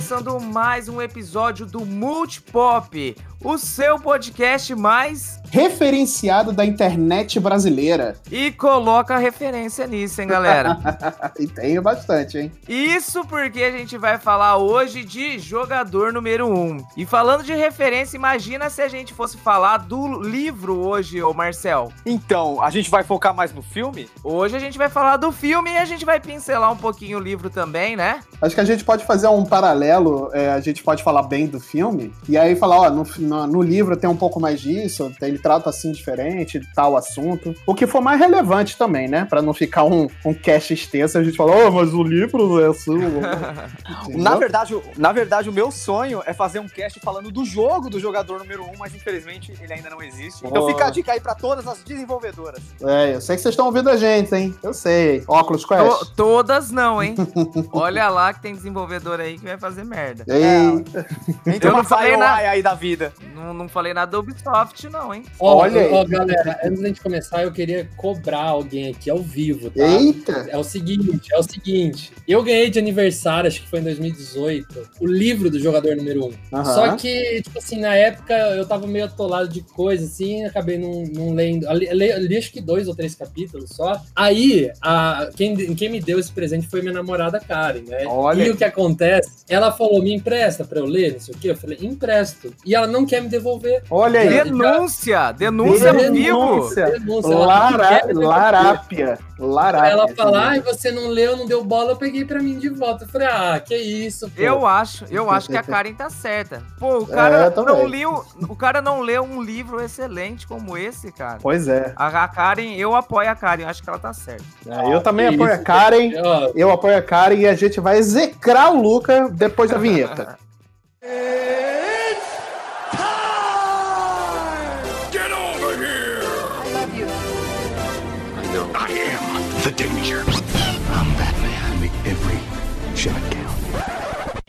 começando mais um episódio do Multipop, o seu podcast mais referenciado da internet brasileira. E coloca referência nisso, hein, galera? e tem bastante, hein? Isso porque a gente vai falar hoje de jogador número 1. Um. E falando de referência, imagina se a gente fosse falar do livro hoje, ô Marcel. Então, a gente vai focar mais no filme? Hoje a gente vai falar do filme e a gente vai pincelar um pouquinho o livro também, né? Acho que a gente pode fazer um paralelo, é, a gente pode falar bem do filme, e aí falar, ó, no, no, no livro tem um pouco mais disso, ele trata assim diferente, tal assunto. O que for mais relevante também, né? Pra não ficar um, um cast extenso, a gente fala, oh, mas o livro é assim. na, verdade, na verdade, o meu sonho é fazer um cast falando do jogo do jogador número 1, um, mas infelizmente ele ainda não existe. Então fica a dica aí pra todas as desenvolvedoras. É, eu sei que vocês estão ouvindo a gente, hein? Eu sei. Óculos Quest. To todas não, hein? Olha lá que tem desenvolvedor aí que vai fazer merda. Eita. É. Então eu não falei nada aí da vida. Não, não falei nada do Ubisoft, não, hein? Olha. Ó, galera, antes da gente começar, eu queria cobrar alguém aqui ao vivo, tá? Eita! É o seguinte, é o seguinte. Eu ganhei de aniversário, acho que foi em 2018, o livro do jogador número 1. Um. Só que, tipo assim, na época eu tava meio atolado de coisa, assim, acabei não, não lendo. Li, li, li, acho que dois ou três capítulos só. Aí, a, quem, quem me deu esse presente foi minha namorada Karen, né? Olha. E o que acontece? Ela falou, me empresta pra eu ler, não sei o quê. Eu falei, empresto. E ela não quer me devolver. Olha aí. Denúncia! Denúncia! Denúncia no vivo? Denúncia. Lara, larápia. Larápia. Ela falar, e você não leu, não deu bola, eu peguei pra mim de volta. Eu falei, ah, que isso, pô. Eu acho, eu acho que a Karen tá certa. Pô, o cara é, não leu, o cara não leu um livro excelente como esse, cara. Pois é. A, a Karen, eu apoio a Karen, acho que ela tá certa. É, eu também apoio isso, a Karen, eu apoio a Karen e a gente vai execrar o Luca depois da vinheta.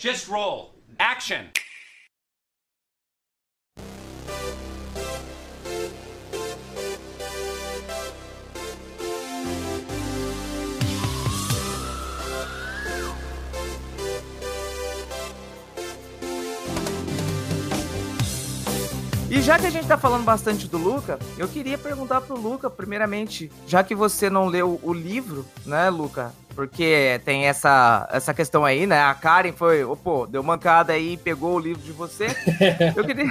Just roll. Action. E já que a gente tá falando bastante do Luca, eu queria perguntar pro Luca, primeiramente, já que você não leu o livro, né, Luca? Porque tem essa, essa questão aí, né? A Karen foi, oh, pô, deu mancada aí e pegou o livro de você. Eu queria,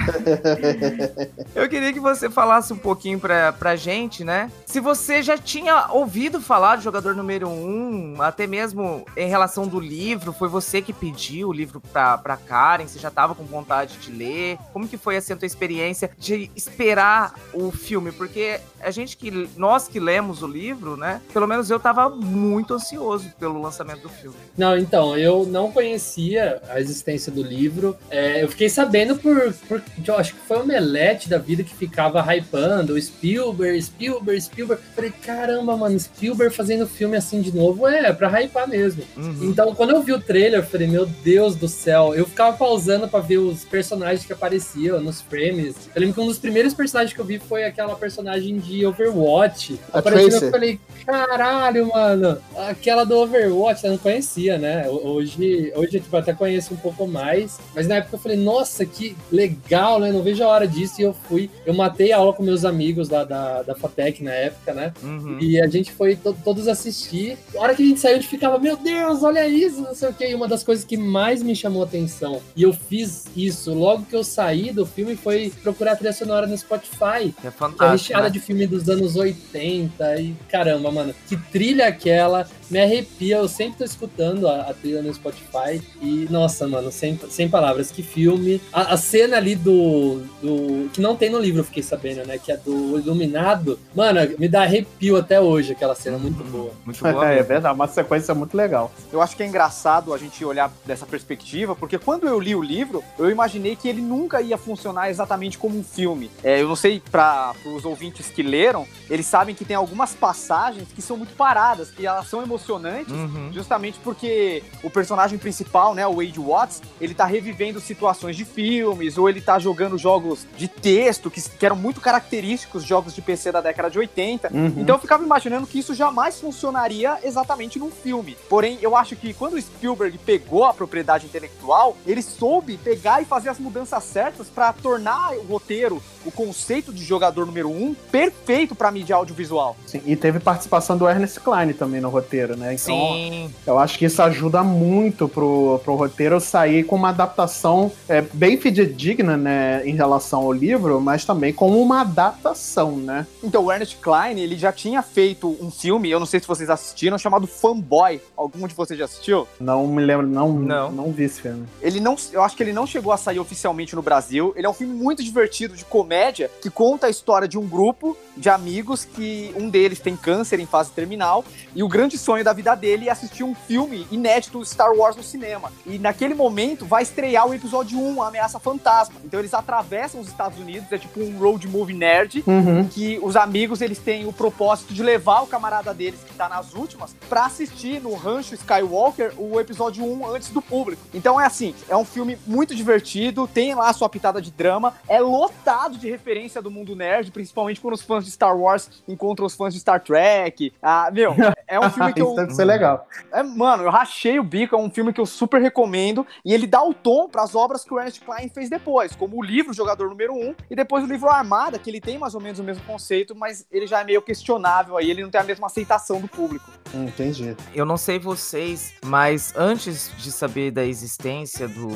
eu queria que você falasse um pouquinho pra, pra gente, né? Se você já tinha ouvido falar do jogador número um, até mesmo em relação do livro, foi você que pediu o livro pra, pra Karen, você já tava com vontade de ler? Como que foi assim, a tua experiência de esperar o filme? Porque a gente que, nós que lemos o livro, né? Pelo menos eu tava muito ansioso ansioso pelo lançamento do filme. Não, então, eu não conhecia a existência do livro. É, eu fiquei sabendo por, por. Eu acho que foi o Melete da vida que ficava hypando, Spielberg, Spielberg, Spielberg. Falei, caramba, mano, Spielberg fazendo filme assim de novo é pra hypar mesmo. Uhum. Então, quando eu vi o trailer, eu falei, meu Deus do céu. Eu ficava pausando pra ver os personagens que apareciam nos frames. Eu lembro que um dos primeiros personagens que eu vi foi aquela personagem de Overwatch. A Aparecendo, eu falei, caralho, mano, aquela do Overwatch, eu não conhecia, né? Hoje, hoje tipo, até conheço um pouco mais, mas na época eu falei, nossa, que legal, né? Não vejo a hora disso. E eu fui, eu matei a aula com meus amigos lá da, da FATEC na época, né? Uhum. E a gente foi to todos assistir. A hora que a gente saiu, a gente ficava, meu Deus, olha isso, não sei o que. E uma das coisas que mais me chamou a atenção, e eu fiz isso logo que eu saí do filme, foi procurar a trilha sonora no Spotify. É fantástico. É recheada né? de filme dos anos 80. E caramba, mano, que trilha aquela me arrepia. Eu sempre tô escutando a, a trilha no Spotify. E, nossa, mano, sem, sem palavras, que filme. A, a, cena ali do, do. Que não tem no livro, eu fiquei sabendo, né? Que é do Iluminado. Mano, me dá arrepio até hoje aquela cena muito boa. Muito boa. É, é verdade, uma sequência muito legal. Eu acho que é engraçado a gente olhar dessa perspectiva, porque quando eu li o livro, eu imaginei que ele nunca ia funcionar exatamente como um filme. É, eu não sei para os ouvintes que leram, eles sabem que tem algumas passagens que são muito paradas, que elas são emocionantes, Uhum. justamente porque o personagem principal, né, o Wade Watts, ele tá revivendo situações de filmes, ou ele tá jogando jogos de texto, que, que eram muito característicos, jogos de PC da década de 80. Uhum. Então eu ficava imaginando que isso jamais funcionaria exatamente num filme. Porém, eu acho que quando o Spielberg pegou a propriedade intelectual, ele soube pegar e fazer as mudanças certas pra tornar o roteiro, o conceito de jogador número um, perfeito pra mídia audiovisual. Sim, e teve participação do Ernest Klein também no roteiro, né? Então, Sim. eu acho que isso ajuda muito pro, pro roteiro sair com uma adaptação é, bem fidedigna, né, em relação ao livro, mas também como uma adaptação, né? Então, o Ernest Klein, ele já tinha feito um filme, eu não sei se vocês assistiram, chamado Fanboy. Algum de vocês já assistiu? Não me lembro, não, Não. não vi esse filme. Ele não, eu acho que ele não chegou a sair oficialmente no Brasil. Ele é um filme muito divertido de comédia que conta a história de um grupo de amigos que um deles tem câncer em fase terminal e o grande sonho da vida dele é assistir um filme inédito Star Wars no cinema. E naquele momento vai estrear o episódio 1, a Ameaça Fantasma. Então eles atravessam os Estados Unidos, é tipo um road movie nerd Uhum. que os amigos eles têm o propósito de levar o camarada deles que tá nas últimas pra assistir no Rancho Skywalker o episódio 1 antes do público. Então é assim, é um filme muito divertido, tem lá a sua pitada de drama, é lotado de referência do mundo nerd, principalmente quando os fãs de Star Wars encontram os fãs de Star Trek. Ah, meu, é um filme que Isso eu deve ser legal. é, mano, eu rachei o bico, é um filme que eu super recomendo. E ele dá o tom pras obras que o Ernest Klein fez depois, como o livro Jogador Número 1 e depois o livro Armada, que ele tem mais ou menos o mesmo conceito, mas ele já é meio questionável aí, ele não tem a mesma aceitação do público. Entendi. Eu não sei vocês, mas antes de saber da existência do,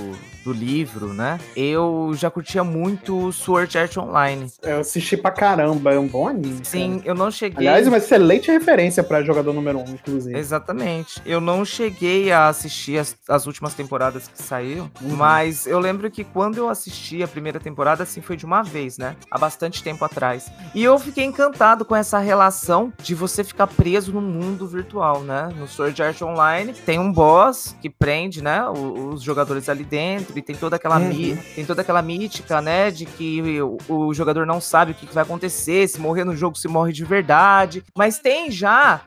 do livro, né? Eu já curtia muito Sword Art Online. Eu assisti pra caramba, é um bom anime. Sim, eu não cheguei. Aliás, uma excelente referência pra jogador número 1, um, inclusive. Exatamente. Eu não cheguei a assistir as, as últimas temporadas que saíram, Uhum. mas eu lembro que quando eu assisti a primeira temporada, assim, foi de uma vez, né? Há bastante tempo atrás. E eu fiquei encantado com essa relação de você ficar preso no mundo virtual, né? No Sword Art Online tem um boss que prende, né? Os jogadores ali dentro e tem toda aquela, Uhum. mi- tem toda aquela mítica, né? De que o, o jogador não sabe o que, que vai acontecer, se morrer no jogo, se morre de verdade. Mas tem já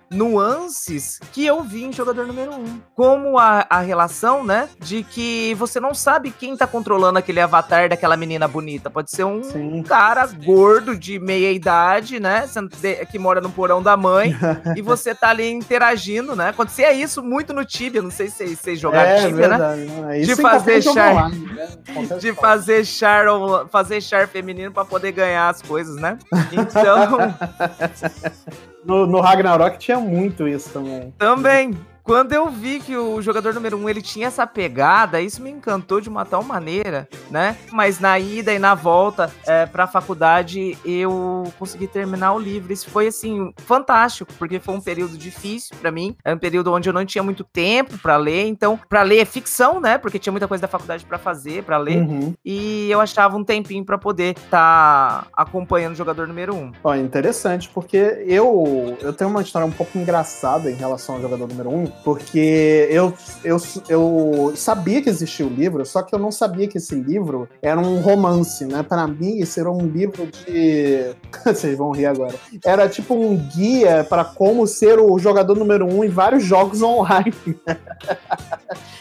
nuances que eu vi em jogador número 1. Um. Como a, a relação, né? De que você não sabe quem tá controlando aquele avatar daquela menina bonita. Pode ser um Sim. cara gordo de meia idade, né? Que mora no porão da mãe. e você tá ali interagindo, né? Acontecia isso muito no Tibia. Não sei se vocês- vocês jogaram é, Tibia, né? verdade. né? De fazer char- né? De fazer char, fazer char feminino pra poder ganhar as coisas, né? Então, No, no Ragnarok tinha muito isso também. também. Quando eu vi que o jogador número 1 um, ele tinha essa pegada, isso me encantou de uma tal maneira, né? Mas na ida e na volta é, pra faculdade, eu consegui terminar o livro. Isso foi, assim, fantástico, porque foi um período difícil pra mim. É um período onde eu não tinha muito tempo pra ler. Então, pra ler é ficção, né? Porque tinha muita coisa da faculdade pra fazer, pra ler. Uhum. E eu achava um tempinho pra poder estar acompanhando o jogador número 1. Um. Ó, interessante, porque eu, eu tenho uma história um pouco engraçada em relação ao jogador número 1, um, porque eu, eu, eu sabia que existia o livro, só que eu não sabia que esse livro era um romance, né? Para mim, isso era um livro de. Vocês vão rir agora. Era tipo um guia para como ser o jogador número um em vários jogos online.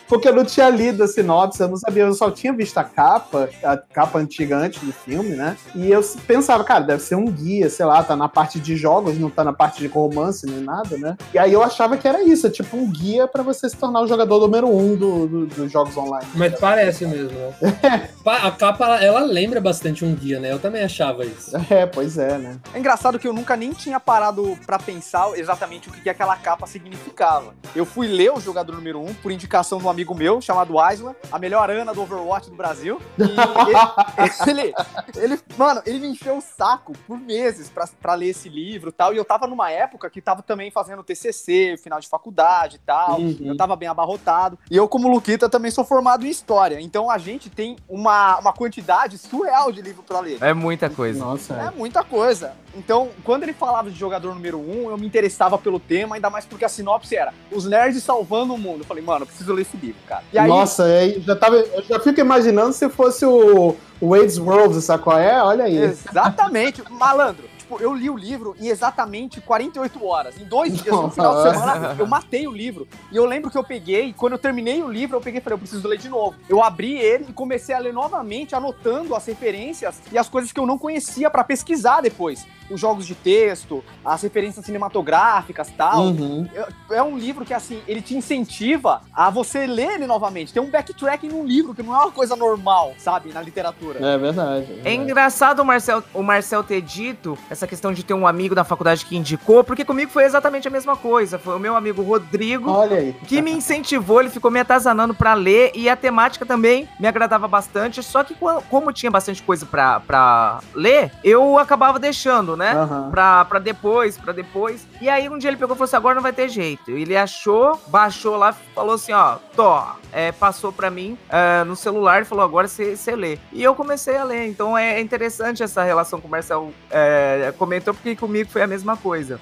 porque eu não tinha lido a sinopse, eu não sabia, eu só tinha visto a capa, a capa antiga antes do filme, né? E eu pensava, cara, deve ser um guia, sei lá, tá na parte de jogos, não tá na parte de romance nem nada, né? E aí eu achava que era isso, tipo um guia pra você se tornar o jogador número um do- do- dos jogos online. Mas parece mesmo, né? A capa, ela, lembra bastante um guia, né? Eu também achava isso. É, pois é, né? É engraçado que eu nunca nem tinha parado pra pensar exatamente o que, que aquela capa significava. Eu fui ler o jogador número 1 um, por indicação de um amigo meu chamado Isla, a melhor Ana do Overwatch do Brasil. E ele, ele, ele- mano, ele me encheu o saco por meses pra, pra ler esse livro e tal. E eu tava numa época que tava também fazendo TCC, final de faculdade e tal. Uhum. Eu tava bem abarrotado. E eu, como Luquita, também sou formado em história. Então a gente tem uma, uma quantidade surreal de livro pra ler. É muita coisa. Nossa, É é. muita coisa. Então, quando ele falava de jogador número um, eu me interessava pelo tema, ainda mais porque a sinopse era os nerds salvando o mundo. Eu falei, mano, eu preciso ler esse livro, cara. E aí, Nossa, aí já tava, eu já fico imaginando se fosse o, o Wade's World, sabe qual é? Olha aí. exatamente, malandro. Tipo, eu li o livro em exatamente 48 horas. Em dois dias, no final de semana, eu matei o livro. E eu lembro que eu peguei, quando eu terminei o livro, eu peguei e falei, eu preciso ler de novo. Eu abri ele e comecei a ler novamente, anotando as referências e as coisas que eu não conhecia para pesquisar depois. Os jogos de texto, as referências cinematográficas tal. Uhum. É um livro que, assim, ele te incentiva a você ler ele novamente. Tem um backtracking num livro, que não é uma coisa normal, sabe, na literatura. É verdade. É verdade. engraçado o Marcel, o Marcel ter dito essa questão de ter um amigo da faculdade que indicou, porque comigo foi exatamente a mesma coisa. Foi o meu amigo Rodrigo Olha aí. que me incentivou, ele ficou me atazanando pra ler e a temática também me agradava bastante. Só que co- como tinha bastante coisa pra, pra ler, eu acabava deixando, né? Aham. Pra, pra depois, pra depois. E aí um dia ele pegou e falou assim: agora não vai ter jeito. Ele achou, baixou lá, falou assim: ó, tô, é, passou pra mim é, no celular e falou: agora você você lê. E eu comecei a ler. Então é interessante essa relação que o Marcel é, comentou, porque comigo foi a mesma coisa.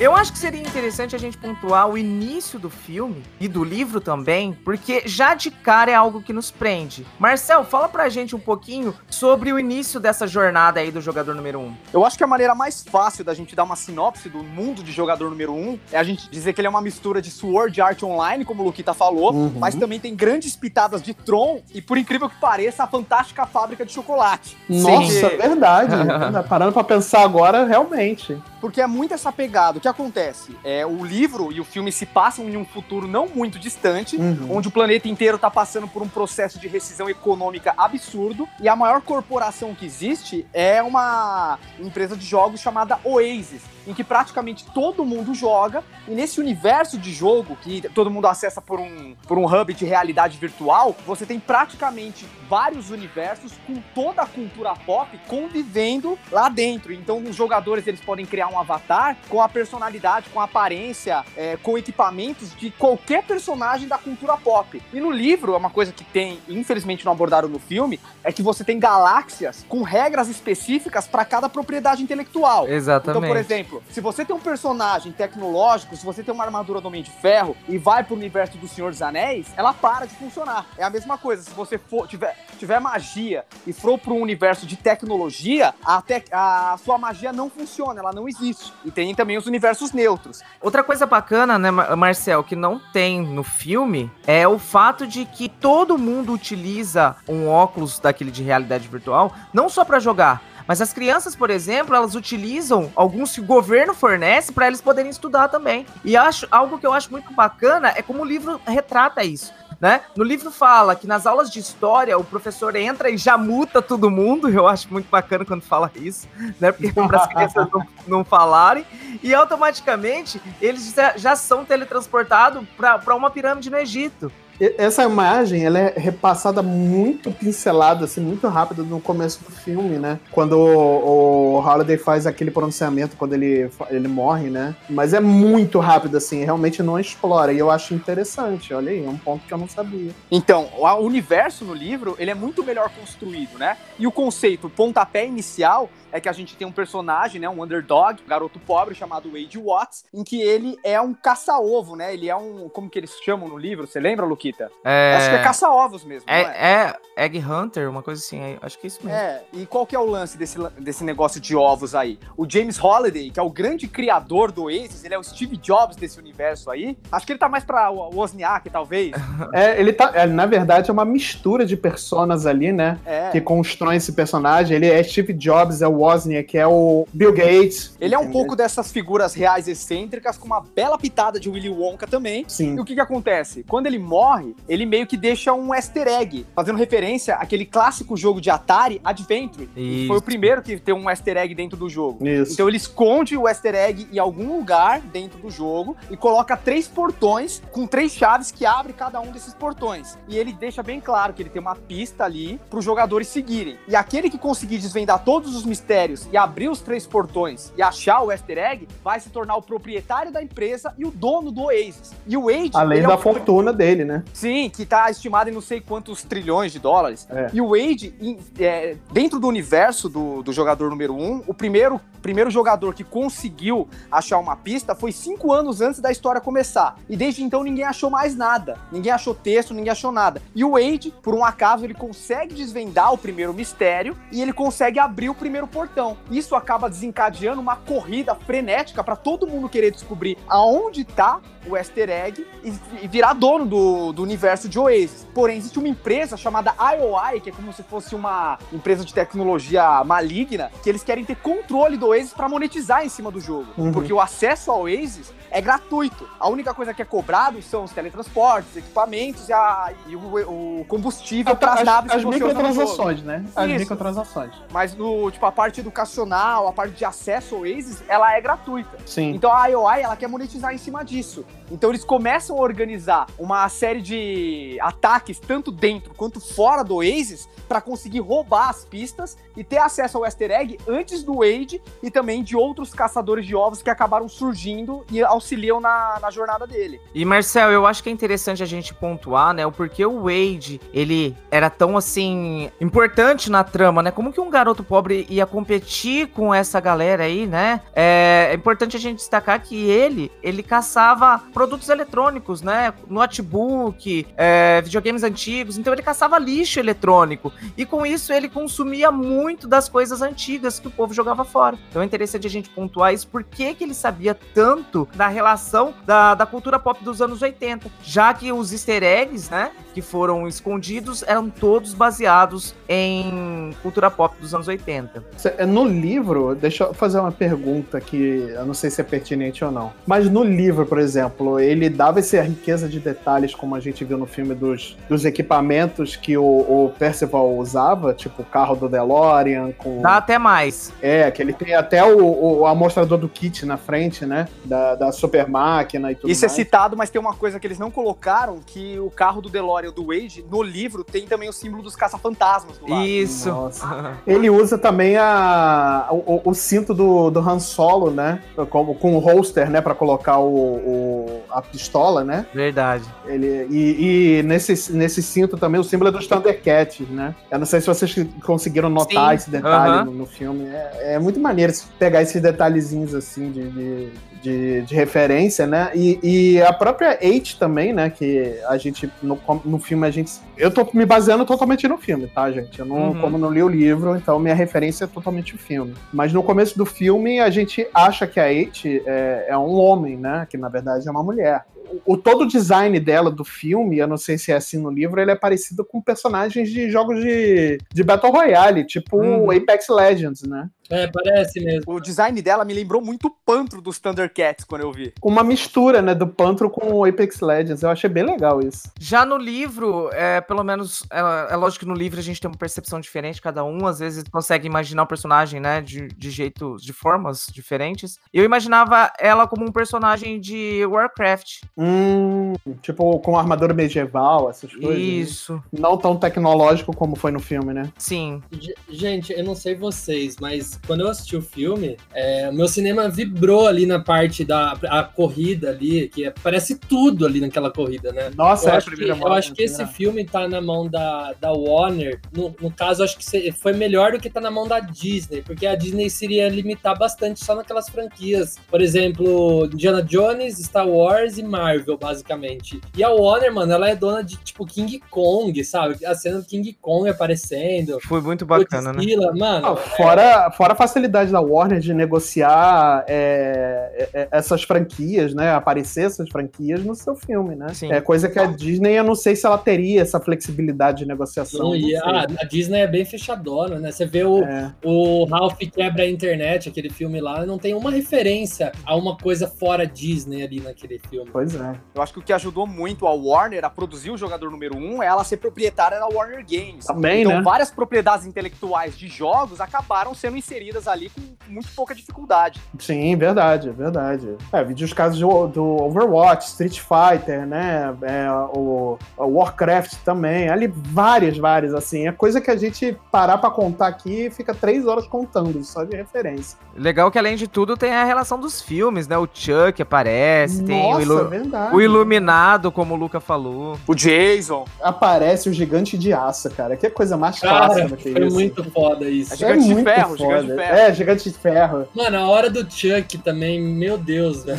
Eu acho que seria interessante a gente pontuar o início do filme e do livro também, porque já de cara é algo que nos prende. Marcel, fala pra gente um pouquinho sobre o início dessa jornada aí do jogador número 1. Um. Eu acho que a maneira mais fácil da gente dar uma sinopse do mundo de jogador número 1 um é a gente dizer que ele é uma mistura de Sword Art Online, como o Luquita falou, Uhum. mas também tem grandes pitadas de Tron e, por incrível que pareça, a fantástica fábrica de chocolate. Nossa, Sim. verdade. verdade. Parando pra pensar agora, realmente. Porque é muito essa pegada. O que acontece? É, o livro e o filme se passam em um futuro não muito distante, Uhum. onde o planeta inteiro está passando por um processo de rescisão econômica absurdo, e a maior corporação que existe é uma empresa de jogos chamada Oasis, em que praticamente todo mundo joga, e nesse universo de jogo, que todo mundo acessa por um, por um hub de realidade virtual, você tem praticamente vários universos com toda a cultura pop convivendo lá dentro. Então os jogadores eles podem criar um avatar com a personalidade, com a aparência, é, com equipamentos de qualquer personagem da cultura pop. E no livro, é uma coisa que tem, infelizmente não abordaram no filme, é que você tem galáxias com regras específicas para cada propriedade intelectual. Exatamente. Então, por exemplo, se você tem um personagem tecnológico, se você tem uma armadura do Homem de Ferro e vai pro universo do Senhor dos Anéis, ela para de funcionar. É a mesma coisa. Se você for, tiver, tiver magia e for pro universo de tecnologia, a, a sua magia não funciona, ela não existe. E tem também os universos neutros. Outra coisa bacana, né, Mar- Marcel, que não tem no filme, é o fato de que todo mundo utiliza um óculos daquele de realidade virtual, não só pra jogar, mas as crianças, por exemplo, elas utilizam alguns que o governo fornece pra eles poderem estudar também. E acho algo que eu acho muito bacana é como o livro retrata isso. Né? No livro fala que nas aulas de história o professor entra e já multa todo mundo. Eu acho muito bacana quando fala isso, né? Porque para as crianças não, não falarem. E automaticamente eles já, já são teletransportados para uma pirâmide no Egito. Essa imagem, ela é repassada muito pincelada, assim, muito rápido no começo do filme, né? Quando o, o Holiday faz aquele pronunciamento, quando ele, ele morre, né? Mas é muito rápido, assim, realmente não explora. E eu acho interessante, olha aí, é um ponto que eu não sabia. Então, o universo no livro, ele é muito melhor construído, né? E o conceito, pontapé inicial, é que a gente tem um personagem, né, um underdog, um garoto pobre chamado Wade Watts, em que ele é um caça-ovo, né? Ele é um, como que eles chamam no livro? Você lembra, Luquita? É, Acho que é caça-ovos mesmo, não é? é, é Egg Hunter, uma coisa assim. é- acho que é isso mesmo. É, e qual que é o lance desse, desse negócio de ovos aí? O James Holiday, que é o grande criador do Oasis, ele é o Steve Jobs desse universo aí. Acho que ele tá mais pra o Wozniak, talvez. É, ele tá, é, na verdade, é uma mistura de personas ali, né? É. Que constroem esse personagem. Ele é Steve Jobs, é o Wozniak, é o Bill Gates. Ele é um pouco dessas figuras reais excêntricas, com uma bela pitada de Willy Wonka também. Sim. E o que que acontece? Quando ele morre, ele meio que deixa um easter egg, fazendo referência àquele clássico jogo de Atari, Adventure. Isso. Foi o primeiro que tem um easter egg dentro do jogo. Isso. Então ele esconde o easter egg em algum lugar dentro do jogo e coloca três portões com três chaves que abrem cada um desses portões. E ele deixa bem claro que ele tem uma pista ali para os jogadores seguirem. E aquele que conseguir desvendar todos os mistérios e abrir os três portões e achar o easter egg vai se tornar o proprietário da empresa e o dono do Oasis. E o Wade, Além é da um- fortuna dele, né? Sim, que tá estimado em não sei quantos trilhões de dólares. É. E o Wade, em- é, dentro do universo do, do jogador número um, o primeiro, primeiro jogador que conseguiu achar uma pista foi cinco anos antes da história começar. E desde então ninguém achou mais nada. Ninguém achou texto, ninguém achou nada. E o Wade, por um acaso, ele consegue desvendar o primeiro mistério e ele consegue abrir o primeiro portão. Isso acaba desencadeando uma corrida frenética para todo mundo querer descobrir aonde tá o easter egg e, virar dono do, do universo de Oasis. Porém, existe uma empresa chamada IOI, que é como se fosse uma empresa de tecnologia maligna, que eles querem ter controle do Oasis para monetizar em cima do jogo. Uhum. Porque o acesso ao Oasis é gratuito. A única coisa que é cobrado são os teletransportes, equipamentos e, a- e o, o combustível para as naves as microtransações, né? As Isso. microtransações. Mas no, tipo, a parte educacional, a parte de acesso ao Oasis, ela é gratuita. Sim. Então a IOI, ela quer monetizar em cima disso. Então eles começam a organizar uma série de ataques, tanto dentro quanto fora do Oasis, para conseguir roubar as pistas e ter acesso ao easter egg antes do Wade e também de outros caçadores de ovos que acabaram surgindo e auxiliam na, na jornada dele. E Marcel, eu acho que é interessante a gente pontuar, né, o porquê o Wade, ele era tão assim importante na trama, né? Como que um garoto pobre ia competir com essa galera aí, né? É, é importante a gente destacar que ele, ele caçava produtos eletrônicos, né? Notebook, é, videogames antigos, então ele caçava lixo eletrônico. E com isso ele consumia muito das coisas antigas que o povo jogava fora. Então é interessante a gente pontuar isso, por que ele sabia tanto da relação da, da cultura pop dos anos 80, já que os easter eggs, né, que foram escondidos, eram todos baseados em cultura pop dos anos 80. Cê- é, No livro, deixa eu fazer uma pergunta que eu não sei se é pertinente ou não. Mas no livro, por exemplo, ele dava essa riqueza de detalhes, como a gente viu no filme, dos, dos equipamentos que o, o Percival usava, tipo o carro do DeLorean, com. Dá até mais. É, que ele tem até o, o amostrador do kit na frente, né? Da, da super máquina e tudo Isso é mais. citado, mas tem uma coisa que eles não colocaram, que o carro do DeLorean do Wade, no livro, tem também o símbolo dos caça-fantasmas do lado. Isso. Nossa. Ele usa também a, o, o cinto do, do Han Solo, né? Com, com o holster, né? Pra colocar o, o- a pistola, né? Verdade. Ele, e e nesse, nesse cinto também o símbolo é dos Thundercats, né? Eu não sei se vocês conseguiram notar Sim, esse detalhe no, no filme. É, é muito maneiro pegar esses detalhezinhos assim de, de, de- de referência, né? E, e a própria Eight também, né? Que a gente, no, no filme, a gente. Eu tô me baseando totalmente no filme, tá, gente? Eu não, Uhum. como não li o livro, então minha referência é totalmente o filme. Mas no começo do filme, a gente acha que a Eight é, é um homem, né? Que na verdade é uma mulher o, todo o design dela do filme, eu não sei se é assim no livro, ele é parecido com personagens de jogos de, de Battle Royale, tipo Uhum. Apex Legends, né? É, parece mesmo. O design dela me lembrou muito o Pantro dos Thundercats quando eu vi. Uma mistura, né, do Pantro com o Apex Legends. Eu achei bem legal isso. Já no livro, é, pelo menos, é, é lógico que no livro a gente tem uma percepção diferente, cada um às vezes consegue imaginar o personagem, né, de, de jeitos, de formas diferentes. Eu imaginava ela como um personagem de Warcraft. Hum, tipo, com armadura medieval, essas coisas. né? Isso, Não tão tecnológico como foi no filme, né? sim. Ge- Gente, eu não sei vocês, mas quando eu assisti o filme, é, o meu cinema vibrou ali na parte da a corrida ali, que aparece tudo ali naquela corrida, né? Nossa, Eu é a acho, que, primeira eu acho que né? esse filme tá na mão da, da Warner. No, no caso, acho que se- foi melhor do que tá na mão da Disney, porque a Disney seria limitar bastante só naquelas franquias. Por exemplo, Indiana Jones, Star Wars e Marvel, basicamente. E a Warner, mano, ela é dona de tipo King Kong, sabe? A cena do King Kong aparecendo. Foi muito bacana, né? Godzilla, mano. Ah, fora, fora a facilidade da Warner de negociar é, é, essas franquias, né? Aparecer essas franquias no seu filme, né? Sim. É coisa que a Disney, eu não sei se ela teria essa flexibilidade de negociação. Não ia. sei. Ah, a Disney é bem fechadona, né? Você vê o, É. o Ralph quebra a internet, aquele filme lá, não tem uma referência a uma coisa fora Disney ali naquele filme. Pois é. Eu acho que o que ajudou muito a Warner a produzir o jogador número um é ela ser proprietária da Warner Games. Também, então, né? várias propriedades intelectuais de jogos acabaram sendo inseridas ali com muito pouca dificuldade. Sim, verdade, verdade. É, vi os casos do, do Overwatch, Street Fighter, né? É, o, o, Warcraft também. Ali, várias, várias, assim. É coisa que a gente parar pra contar aqui fica três horas contando, só de referência. Legal que, além de tudo, tem a relação dos filmes, né? O Chuck aparece, Nossa, tem o, ilu verdade. o Iluminado, como o Luca falou. O Jason. Aparece o Gigante de Aço, cara. Que coisa mais Cara, clássica do que foi isso. muito foda isso. É Gigante de muito Ferro, foda. Gigante de Ferro. É, Gigante de Ferro. Mano, a hora do Chuck também, meu Deus, velho.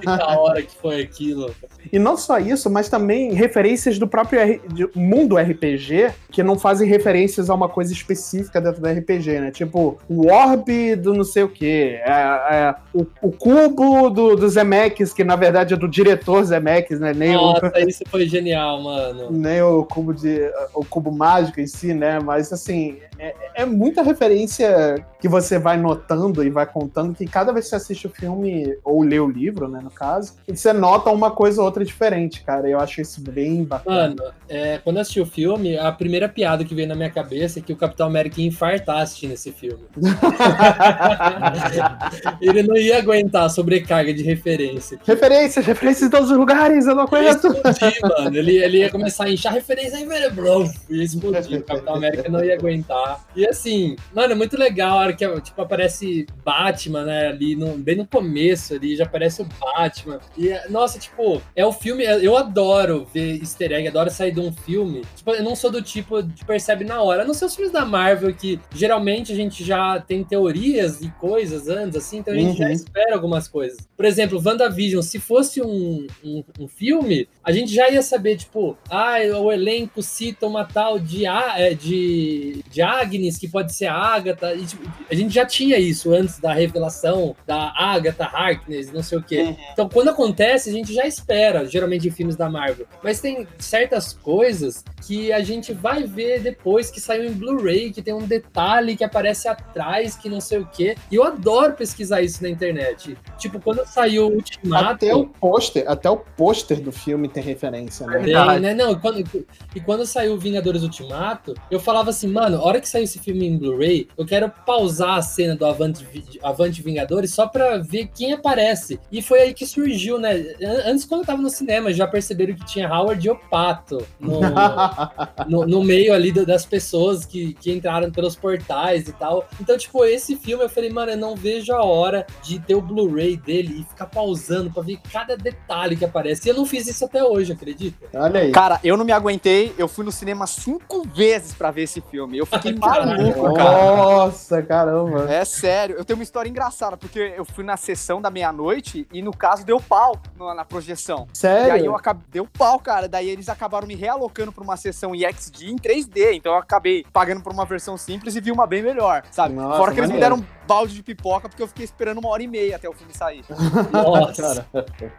Que da hora que foi aquilo. E não só isso, mas também referências do próprio R- mundo RPG que não fazem referências a uma coisa específica dentro do RPG, né? Tipo, o orb do não sei o quê, é, é, o, o cubo do, do Zemeckis, que na verdade é do diretor Zemeckis, né? Nem o, Nossa, isso foi genial, mano. nem o cubo de o cubo mágico em si, né? Mas assim, é, é muita referência que você vai notando e vai contando que cada vez que você assiste o filme ou lê o livro, né, no caso, você nota uma coisa ou outra diferente, cara. Eu acho isso bem bacana. Mano, é, quando eu assisti o filme, a primeira piada que veio na minha cabeça é que o Capitão América ia infartar assistindo esse filme. Ele não ia aguentar a sobrecarga de referência. referências, referências em todos os lugares, eu não conheço. explodir, mano. Ele, ele ia começar a inchar referência aí, velho, bro. Ia explodir. O Capitão América não ia aguentar. E assim, mano, é muito legal a hora que tipo, aparece Batman, né? Ali no, bem no começo ali, já aparece o Batman. E, nossa, tipo, é o filme. Eu adoro ver easter egg, adoro sair de um filme. Tipo, eu não sou do tipo que percebe na hora. Não ser os filmes da Marvel, que geralmente a gente já tem teorias e coisas antes, assim, então a gente já Uhum. espera algumas coisas. Por exemplo, WandaVision, se fosse um, um, um filme, a gente já ia saber, tipo, ah, o elenco cita uma tal de, é, de, de Agnes, que pode ser a Agatha. E, tipo, a gente já tinha isso antes da revelação da Agatha Harkness, não sei o quê. Então, quando acontece, a gente já espera, geralmente em filmes da Marvel. Mas tem certas coisas que a gente vai ver depois que saiu em Blu-ray, que tem um detalhe que aparece atrás, que não sei o quê. E eu adoro pesquisar isso na internet. Tipo, quando saiu o Ultimato. Até o pôster, até o pôster do filme tem referência, né? Tem, né? Não, e quando, e quando saiu Vingadores Ultimato, eu falava assim, mano, a hora que saiu esse filme em Blu-ray, eu quero pausar a cena do Avante, Avante Vingadores só pra ver quem aparece. E foi aí que surgiu, né? An- Antes, quando eu tava no cinema, já perceberam que tinha Howard e Opato no, no, no meio ali das pessoas que, que entraram pelos portais e tal. Então, tipo, esse filme eu falei, mano, eu não vejo a hora de ter o Blu-ray dele e ficar pausando pra ver cada detalhe que aparece. E eu não fiz isso até hoje, acredita? Olha aí. Cara, eu não me aguentei, eu fui no cinema cinco vezes pra ver esse filme. Eu fiquei maluco, cara. Nossa, caramba. É sério, eu tenho uma história engraçada, porque eu fui na sessão da meia-noite e no caso deu pau na, na projeção. E aí Sério? eu acabei. Deu pau, cara. Daí eles acabaram me realocando pra uma sessão EXD em 3D. Então eu acabei pagando por uma versão simples e vi uma bem melhor, sabe? Nossa, Fora que eles me deram um balde de pipoca porque eu fiquei esperando uma hora e meia até o filme sair. Nossa.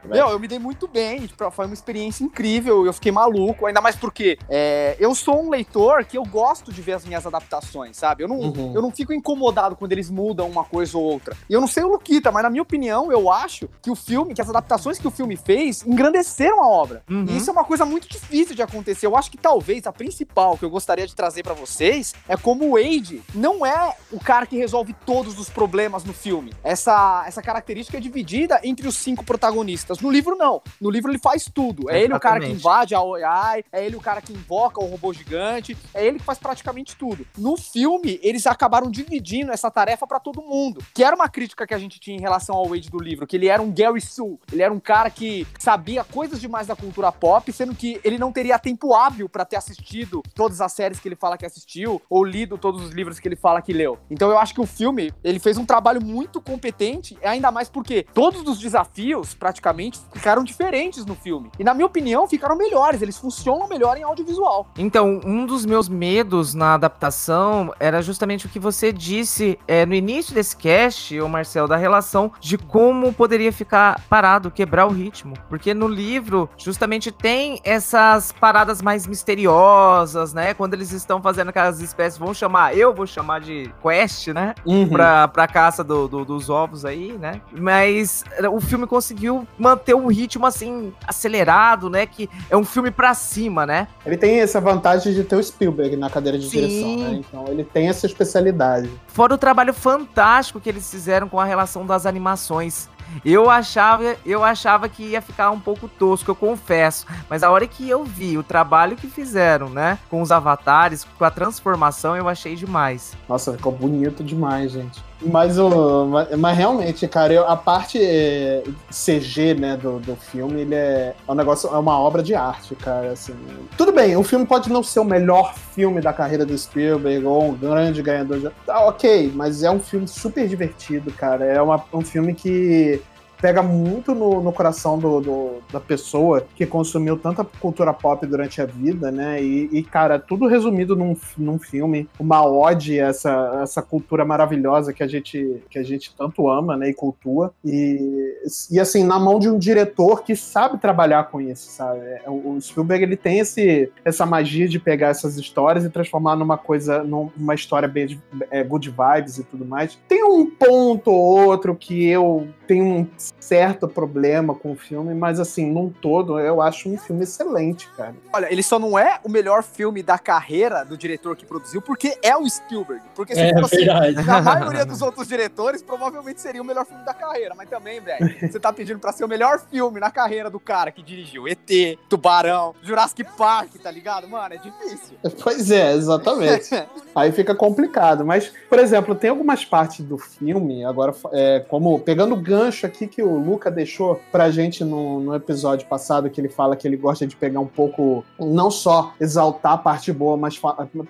Meu, eu me dei muito bem, tipo, foi uma experiência incrível, eu fiquei maluco, ainda mais porque é, eu sou um leitor que eu gosto de ver as minhas adaptações, sabe? Eu não, Uhum. eu não fico incomodado quando eles mudam uma coisa ou outra. E eu não sei o Luquita, mas na minha opinião, eu acho que o filme, que as adaptações que o filme fez, engrandeceram a obra. Uhum. E isso é uma coisa muito difícil de acontecer. Eu acho que talvez a principal que eu gostaria de trazer pra vocês é como o Wade não é o cara que resolve todos os problemas no filme. Essa, essa característica é dividida entre os cinco protagonistas. No livro, não. No livro, ele faz tudo. É ele o cara que invade a OEI, é ele o cara que invoca o robô gigante, é ele que faz praticamente tudo. No filme, eles acabaram dividindo essa tarefa pra todo mundo. Que era uma crítica que a gente tinha em relação ao Wade do livro, que ele era um Gary Sue. Ele era um cara que sabia coisas demais da cultura pop, sendo que ele não teria tempo hábil pra ter assistido todas as séries que ele fala que assistiu, ou lido todos os livros que ele fala que leu. Então eu acho que o filme, ele fez um trabalho muito competente, ainda mais porque todos os desafios, praticamente, ficaram diferentes no filme. E na minha opinião, ficaram melhores, eles funcionam melhor em audiovisual. Então, um dos meus medos na adaptação era justamente o que você disse é, no início desse cast, ô Marcel, da relação de como poderia ficar parado, quebrar o ritmo. Porque no livro, justamente tem essas paradas mais misteriosas, né? Quando eles estão fazendo aquelas espécies, vão chamar, eu vou chamar de quest, né? Uhum. pra, pra caça do- do- dos ovos aí, né? Mas o filme conseguiu manter um ritmo assim, acelerado, né? Que é um filme pra cima, né? Ele tem essa vantagem de ter o Spielberg na cadeira de Sim. direção, né? Então ele tem essa especialidade. Fora o trabalho fantástico que eles fizeram com a relação das animações. Eu achava, eu achava que ia ficar um pouco tosco, eu confesso. Mas a hora que eu vi o trabalho que fizeram, né? Com os avatares, com a transformação, eu achei demais. Nossa, ficou bonito demais, gente. Mas, o, mas, mas realmente, cara, eu, a parte é, CG, né, do, do filme, ele é, é um negócio, é uma obra de arte, cara, assim. Tudo bem, o filme pode não ser o melhor filme da carreira do Spielberg ou um grande ganhador de... Tá, ok, mas é um filme super divertido, cara. É uma, um filme que pega muito no, no coração do, do, da pessoa que consumiu tanta cultura pop durante a vida, né? E, e, cara, tudo resumido num, num filme, uma ode a essa, essa cultura maravilhosa que a gente, que a gente tanto ama, né? E cultua. E, e assim, na mão de um diretor que sabe trabalhar com isso, sabe? É, o Spielberg, ele tem esse, essa magia de pegar essas histórias e transformar numa coisa, numa história bem é, good vibes e tudo mais. Tem um ponto ou outro que eu tenho um certo problema com o filme, mas assim, num todo, eu acho um filme excelente, cara. Olha, ele só não é o melhor filme da carreira do diretor que produziu, porque é o Spielberg. Porque se É fosse verdade. a maioria dos outros diretores, provavelmente seria o melhor filme da carreira. Mas também, velho, você tá pedindo pra ser o melhor filme na carreira do cara que dirigiu ET, Tubarão, Jurassic Park, tá ligado? Mano, é difícil. Pois é, exatamente. Aí fica complicado. Mas, por exemplo, tem algumas partes do filme, agora, é, como pegando o gancho aqui que o Luca deixou pra gente no, no episódio passado, que ele fala que ele gosta de pegar um pouco, não só exaltar a parte boa, mas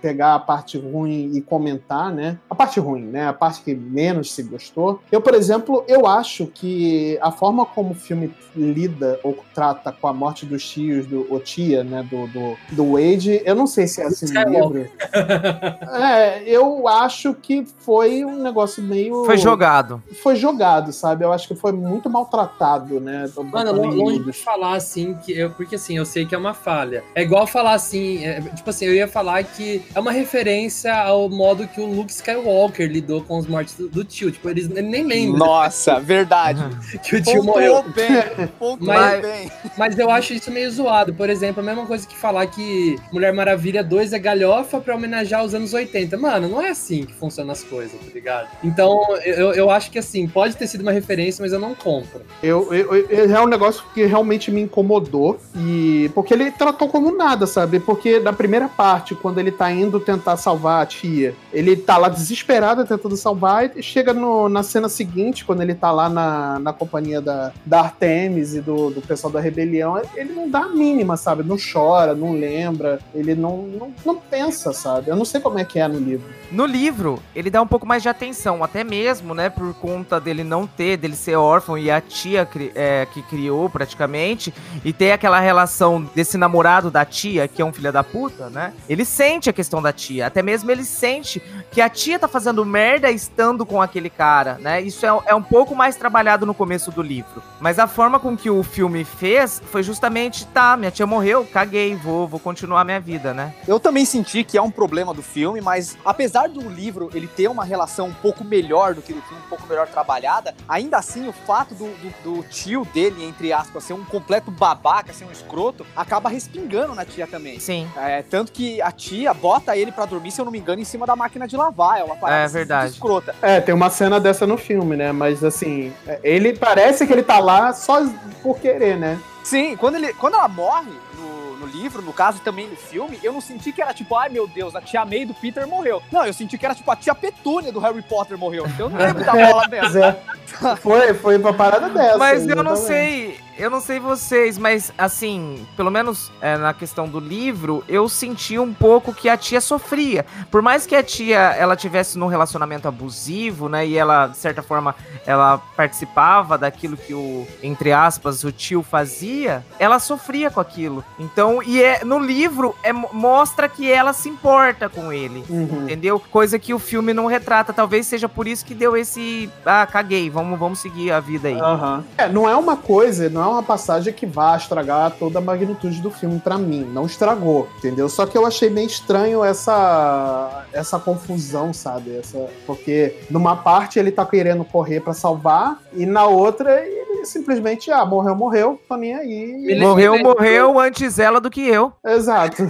pegar a parte ruim e comentar, né? A parte ruim, né? A parte que menos se gostou. Eu, por exemplo, eu acho que a forma como o filme lida ou trata com a morte dos tios, do ou tia, né? Do, do, do Wade, eu não sei se é assim no livro. É, eu acho que foi um negócio meio. Foi jogado. Foi jogado, sabe? Eu acho que foi muito maltratado, né? do- Mano, do longe de falar assim, que eu, porque assim, eu sei que é uma falha. É igual falar assim, é, tipo assim, eu ia falar que é uma referência ao modo que o Luke Skywalker lidou com os mortes do, do tio. Tipo, eles ele nem lembram Nossa, verdade. que o tio morreu. Pontuou bem, pontuou Mas- bem. Mas eu acho isso meio zoado. Por exemplo, a mesma coisa que falar que Mulher Maravilha 2 é galhofa pra homenagear os anos 80. Mano, não é assim que funcionam as coisas, tá ligado? Então, eu, eu acho que assim, pode ter sido uma referência, mas eu não compro. Eu, eu, eu- é um negócio que realmente me incomodou. E. Porque ele tratou como nada, sabe? Porque na primeira parte, quando ele tá indo tentar salvar a tia, ele tá lá desesperado tentando salvar, e chega no- na cena seguinte, quando ele tá lá na, na companhia da, da Artemis e do, do pessoal da rebelião, ele não dá a mínima, sabe? Não chora, não lembra, ele não, não, não pensa, sabe? Eu não sei como é que é no livro. No livro, ele dá um pouco mais de atenção, até mesmo, né, por conta dele não ter, dele ser órfão e a tia é, que criou praticamente, e ter aquela relação desse namorado da tia, que é um filho da puta, né? Ele sente a questão da tia, até mesmo ele sente que a tia tá fazendo merda estando com aquele cara, né? Isso é, é um pouco mais trabalhado no começo do livro. Mas a forma com que o filme fez foi justamente, tá, minha tia morreu, caguei, vou, vou continuar minha vida, né? Eu também senti que é um problema do filme, mas apesar do livro ele ter uma relação um pouco melhor do que do filme, um pouco melhor trabalhada, ainda assim o fato do, do- do tio dele, entre aspas, ser um completo babaca, ser um escroto, acaba respingando na tia também. Sim. É, tanto que a tia bota ele pra dormir, se eu não me engano, em cima da máquina de lavar. É uma parada É assim, verdade. escrota. É, tem uma cena dessa no filme, né? Mas assim, é, ele parece que ele tá lá só por querer, né? Sim, quando, ele, quando ela morre no, livro, no caso e também no filme, eu não senti que era tipo, ai meu Deus, a tia May do Peter morreu. Não, eu senti que era tipo a tia Petúnia do Harry Potter morreu. Então eu não lembro da bola Pois dela. é. Foi, foi uma parada dessa. Mas eu não sei, eu não sei vocês, mas assim, pelo menos é, na questão do livro, eu senti um pouco que a tia sofria. Por mais que a tia ela tivesse num relacionamento abusivo, né, e ela de certa forma ela participava daquilo que o entre aspas o tio fazia, ela sofria com aquilo. Então, e é no livro é, mostra que ela se importa com ele. Uhum. Entendeu? Coisa que o filme não retrata. Talvez seja por isso que deu esse. Ah, caguei, vamos, vamos seguir a vida aí. Aham. É, não é uma coisa, não é uma passagem que vá estragar toda a magnitude do filme pra mim. Não estragou, entendeu? Só que eu achei meio estranho essa essa confusão, sabe? Essa, porque numa parte ele tá querendo correr pra salvar e na outra e simplesmente, ah, morreu, morreu, tô nem aí. Ele- Morreu, morreu antes ela do que eu. Exato.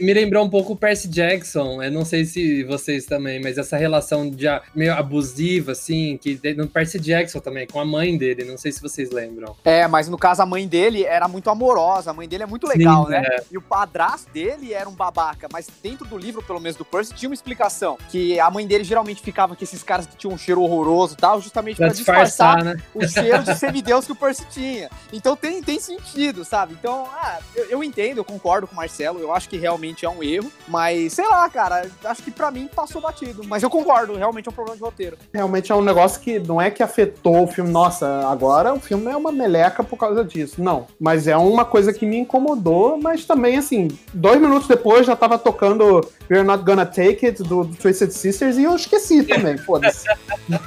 Me lembrou um pouco o Percy Jackson. Eu não sei se vocês também, mas essa relação de a- meio abusiva, assim, que tem no Percy Jackson também, com a mãe dele. Não sei se vocês lembram. É, mas no caso a mãe dele era muito amorosa, a mãe dele é muito legal, Sim, né? é. E o padrasto dele era um babaca, mas dentro do livro, pelo menos do Percy, tinha uma explicação. Que a mãe dele geralmente ficava com esses caras que tinham um cheiro horroroso e tal, justamente Pra pra disfarçar disfarçar, né? o cheiro de semideus que o Percy tinha. Então tem, tem sentido, sabe? Então, ah, eu, eu entendo, eu concordo com o Marcelo, eu acho que realmente é um erro, mas sei lá, cara, acho que pra mim passou batido. Mas eu concordo, realmente é um problema de roteiro. Realmente é um negócio que não é que afetou o filme. Nossa, agora o filme é uma meleca por causa disso. Não. Mas é uma coisa que me incomodou, mas também, assim, dois minutos depois já tava tocando We're Not Gonna Take It do, do Twisted Sisters e eu esqueci também, foda-se.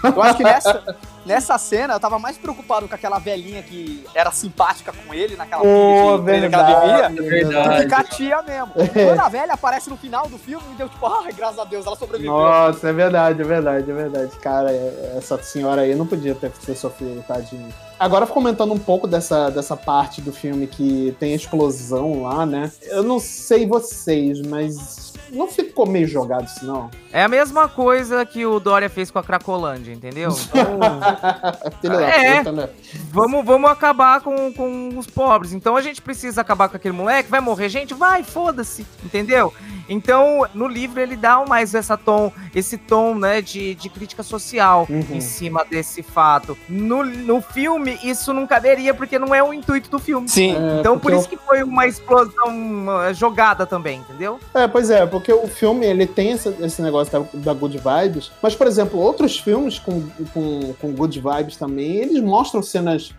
Eu acho que nessa, nessa cena eu tava mais preocupado com aquela velhinha que era simpática com ele naquela Pô, pilha de trailer que ela vivia. Verdade. Do que com a tia mesmo. Quando a velha aparece no final do filme, me deu tipo, ai, graças a Deus, ela sobreviveu. Nossa, é verdade, é verdade, é verdade. Cara, é- essa senhora aí não podia ter, ter sofrido, tadinho. Agora comentando um pouco dessa, dessa parte do filme que tem a explosão lá, né? Eu não sei vocês, mas não ficou meio jogado isso, não. É a mesma coisa que o Dória fez com a Cracolândia, entendeu? Então, Filho da É. puta, né? vamos, vamos acabar com, com os pobres. Então a gente precisa acabar com aquele moleque. Vai morrer gente? Vai, foda-se, entendeu? Então, no livro ele dá mais essa tom, esse tom, né, de, de crítica social Uhum. em cima desse fato. No, no filme, isso não caberia, porque não é o intuito do filme. Sim. É, Então, por isso que foi uma explosão jogada também, entendeu? É, pois é, porque o filme ele tem esse, esse negócio da, da good vibes, mas, por exemplo, outros filmes com, com, com good vibes também, eles mostram cenas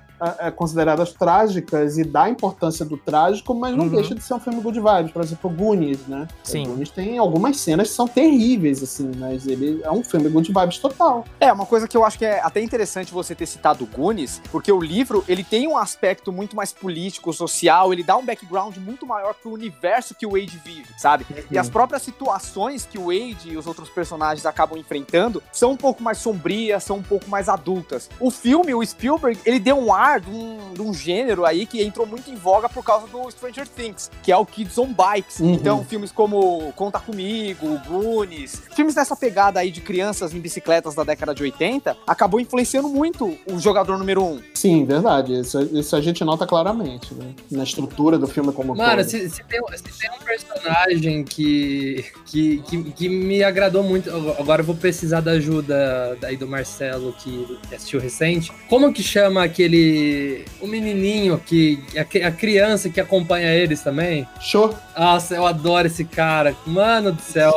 consideradas trágicas e dá importância do trágico, mas não Uhum. deixa de ser um filme good vibes. Por exemplo, Goonies, né? Sim. O Goonies tem algumas cenas que são terríveis, assim, mas ele é um filme good vibes total. É, uma coisa que eu acho que é até interessante você ter citado o Goonies, porque o livro, ele tem um aspecto muito mais político, social, ele dá um background muito maior pro universo que o Wade vive, sabe? E as próprias situações que o Wade e os outros personagens acabam enfrentando são um pouco mais sombrias, são um pouco mais adultas. O filme, o Spielberg, ele deu um ar de um, de um gênero aí que entrou muito em voga por causa do Stranger Things, que é o Kids on Bikes. Uhum. Então, filmes como Conta Comigo, Goonies, filmes nessa pegada aí de crianças em bicicletas da década de 80, acabou influenciando muito o jogador número um. Sim, verdade. Isso, isso a gente nota claramente, né? Na estrutura do filme como Mano, todo. se, se tem, se tem um personagem que, que, que, que me agradou muito, agora eu vou precisar da ajuda aí do Marcelo, que assistiu recente. Como que chama aquele. O menininho, que a, a criança que acompanha eles também? Show. Nossa, eu adoro esse cara. Mano do céu.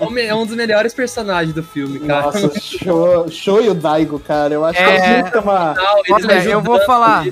É um É um dos melhores personagens do filme, cara. Nossa, show, show e o Daigo, cara. Eu acho É. que gente uma... Não, eles Olha, eu vou falar.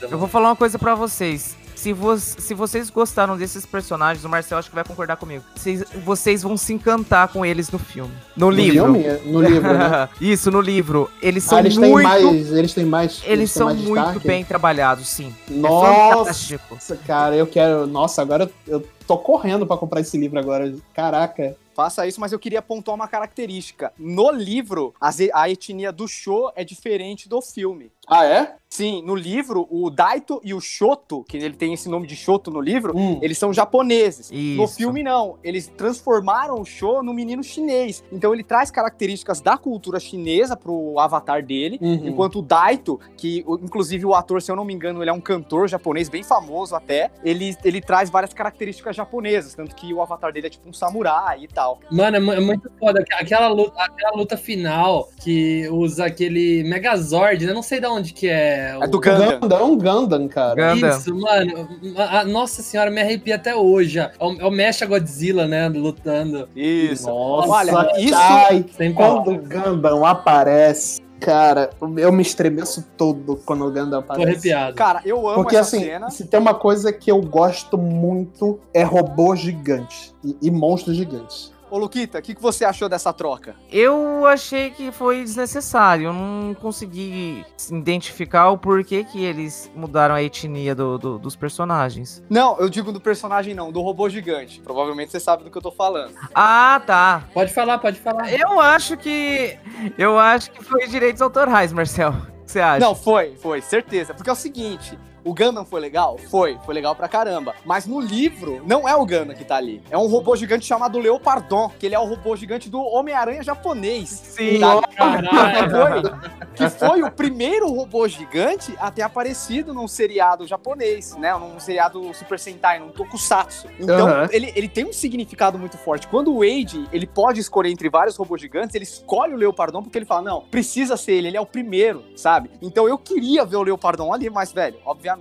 Eu vou falar uma coisa pra vocês. Se, vo se vocês gostaram desses personagens, o Marcel acho que vai concordar comigo. Vocês, vocês vão se encantar com eles no filme. No, No livro. filme? No livro, né? Isso, no livro. Eles são Ah, eles têm muito. mais. Eles têm mais. Eles têm são mais muito destaque? bem trabalhados, sim. É Nossa, fantástico. cara, eu quero. Nossa, agora eu tô correndo pra comprar esse livro agora. Caraca. Faça isso, mas eu queria pontuar uma característica. No livro, a etnia do Sho é diferente do filme. Ah, é? Sim, no livro, o Daito e o Shoto, que ele tem esse nome de Shoto no livro, Hum. eles são japoneses. No Isso. filme, não. Eles transformaram o Sho num menino chinês. Então ele traz características da cultura chinesa pro avatar dele. Uhum. Enquanto o Daito, que inclusive o ator, se eu não me engano, ele é um cantor japonês bem famoso até, ele, ele traz várias características japonesas, tanto que o avatar dele é tipo um samurai e tal. Mano, é é muito foda. Aqu- Aquela luta, aquela luta final que usa aquele Megazord, né? Não sei de onde que é. É do o- Gundam. Gundam, é um Gundam, cara. Gundam. Isso, mano. A- a- nossa senhora, me arrepia até hoje. É o, é o Mecha Godzilla, né? Lutando. Isso. Nossa, Olha, isso- Ai, quando o Gundam aparece, cara, eu me estremeço todo quando o Gundam Tô aparece. arrepiado. Cara, eu amo Porque essa assim, cena. se tem uma coisa que eu gosto muito é robô gigante e, e monstros gigantes. Ô, Luquita, o que, que você achou dessa troca? Eu achei que foi desnecessário. Eu não consegui identificar o porquê que eles mudaram a etnia do- do- dos personagens. Não, eu digo do personagem não, do robô gigante. Provavelmente você sabe do que eu tô falando. Ah, tá. Pode falar, pode falar. Eu acho que. Eu acho que foi direitos autorais, Marcel. que você acha? Não, foi, foi, certeza. Porque é o seguinte, o Gundam foi legal? Foi, foi legal pra caramba. Mas no livro, não é o Gundam que tá ali. É um robô gigante chamado Leopardon, que ele é o robô gigante do Homem-Aranha japonês. Sim. Tá? Que foi, que foi o primeiro robô gigante a ter aparecido num seriado japonês, né? Num seriado Super Sentai, num tokusatsu. Então, Aham. ele, ele tem um significado muito forte. Quando o Wade, ele pode escolher entre vários robôs gigantes, ele escolhe o Leopardon porque ele fala, não, precisa ser ele, ele é o primeiro, sabe? Então eu queria ver o Leopardon ali, mas, velho, obviamente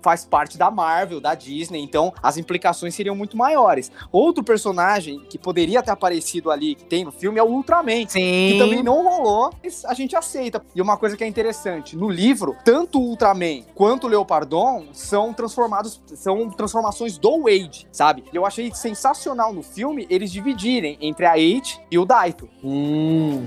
faz parte da Marvel, da Disney, então as implicações seriam muito maiores. Outro personagem que poderia ter aparecido ali, que tem no filme, é o Ultraman. Que também Sim. não rolou, mas a gente aceita. E uma coisa que é interessante, no livro, tanto o Ultraman quanto o Leopardon são transformados, são transformações do Wade, sabe? E eu achei sensacional no filme eles dividirem entre a Eight e o Daito. Hum.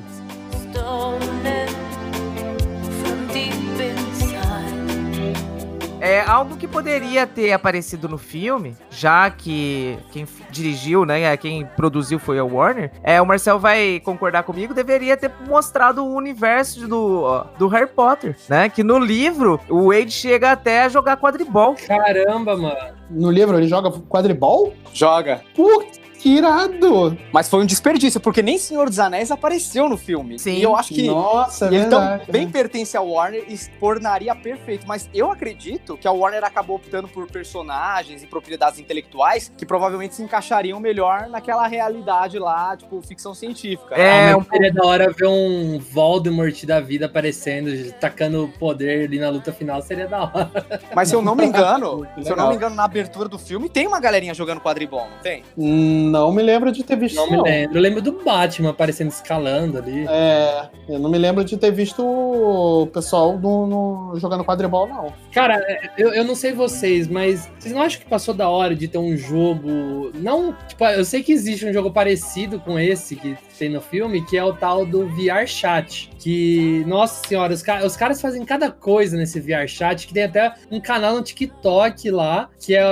É algo que poderia ter aparecido no filme, já que quem dirigiu, né, quem produziu foi a Warner. É, o Marcel vai concordar comigo, deveria ter mostrado o universo do, do Harry Potter, né? Que no livro o Wade chega até a jogar quadribol. Caramba, mano. No livro ele joga quadribol? Joga. Putz, que irado! Mas foi um desperdício, porque nem Senhor dos Anéis apareceu no filme. Sim. E eu acho que Nossa, é ele verdade. também pertence ao Warner e tornaria perfeito. Mas eu acredito que a Warner acabou optando por personagens e propriedades intelectuais que provavelmente se encaixariam melhor naquela realidade lá, tipo, ficção científica. É, Ah, um mas seria da hora ver um Voldemort da vida aparecendo, tacando poder ali na luta final, seria da hora. Mas se eu não me engano, se eu não me engano, na abertura do filme tem uma galerinha jogando quadribol, não tem? Hum, Não me lembro de ter visto. Não me lembro. Eu lembro do Batman aparecendo escalando ali. É, eu não me lembro de ter visto o pessoal no, no- jogando quadribol, não. Cara, eu, eu não sei vocês, mas vocês não acham que passou da hora de ter um jogo. Não, tipo, eu sei que existe um jogo parecido com esse que tem no filme, que é o tal do VR Chat. Que, nossa senhora, os, ca- os caras fazem cada coisa nesse VR Chat, que tem até um canal no TikTok lá, que é